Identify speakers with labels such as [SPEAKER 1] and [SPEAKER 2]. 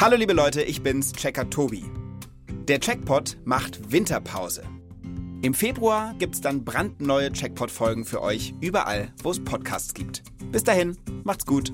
[SPEAKER 1] Hallo liebe Leute, ich bin's, Checker Tobi. Der Checkpot macht Winterpause. Im Februar gibt's dann brandneue Checkpot-Folgen für euch überall, wo es Podcasts gibt. Bis dahin, macht's gut.